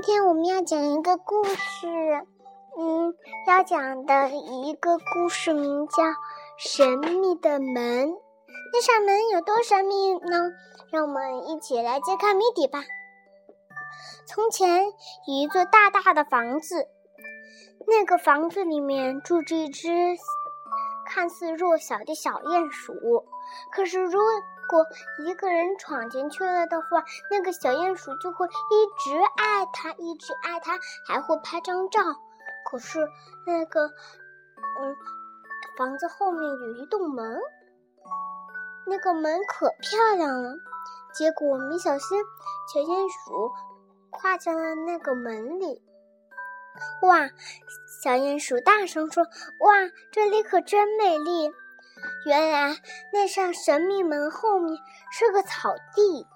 今天我们要讲一个故事，嗯，要讲的一个故事名叫《神秘的门》。那扇门有多神秘呢？让我们一起来揭开谜底吧。从前有一座大大的房子，那个房子里面住着一只看似弱小的小鼹鼠。可是如果一个人闯进去了的话，那个小鼹鼠就会一直爱他，一直爱他，还会拍张照。可是那个，嗯，房子后面有一栋门，那个门可漂亮了。结果没小心，小鼹鼠跨进了那个门里。哇！小鼹鼠大声说：“哇，这里可真美丽！”原来那扇神秘门后面是个草地，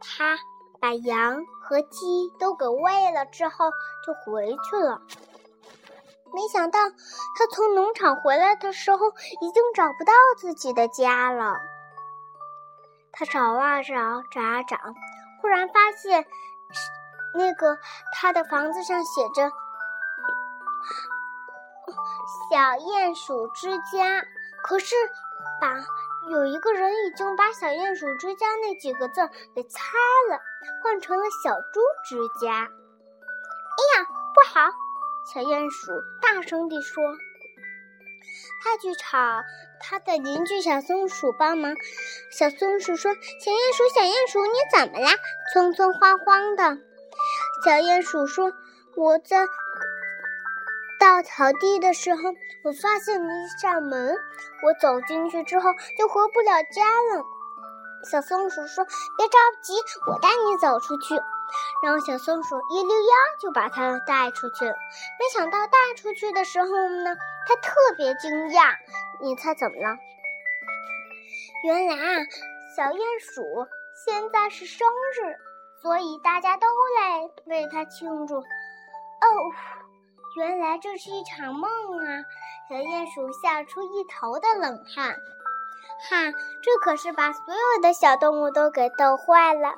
他把羊和鸡都给喂了之后就回去了。没想到他从农场回来的时候已经找不到自己的家了。他找啊找，找啊找，忽然发现那个他的房子上写着。小鼹鼠之家，可是把有一个人已经把“小鼹鼠之家”那几个字给擦了，换成了“小猪之家”。哎呀，不好！小鼹鼠大声地说：“他去找他的邻居小松鼠帮忙。”小松鼠说：“小鼹鼠，小鼹鼠，你怎么啦？匆匆慌慌的。”小鼹鼠说：“我在。”到草地的时候，我发现了一扇门。我走进去之后就回不了家了。小松鼠说：“别着急，我带你走出去。”然后小松鼠一溜烟就把它带出去了。没想到带出去的时候呢，它特别惊讶。你猜怎么了？原来啊，小鼹鼠现在是生日，所以大家都来为它庆祝。哦。原来这是一场梦啊！小鼹鼠吓出一头的冷汗。哈，这可是把所有的小动物都给逗坏了。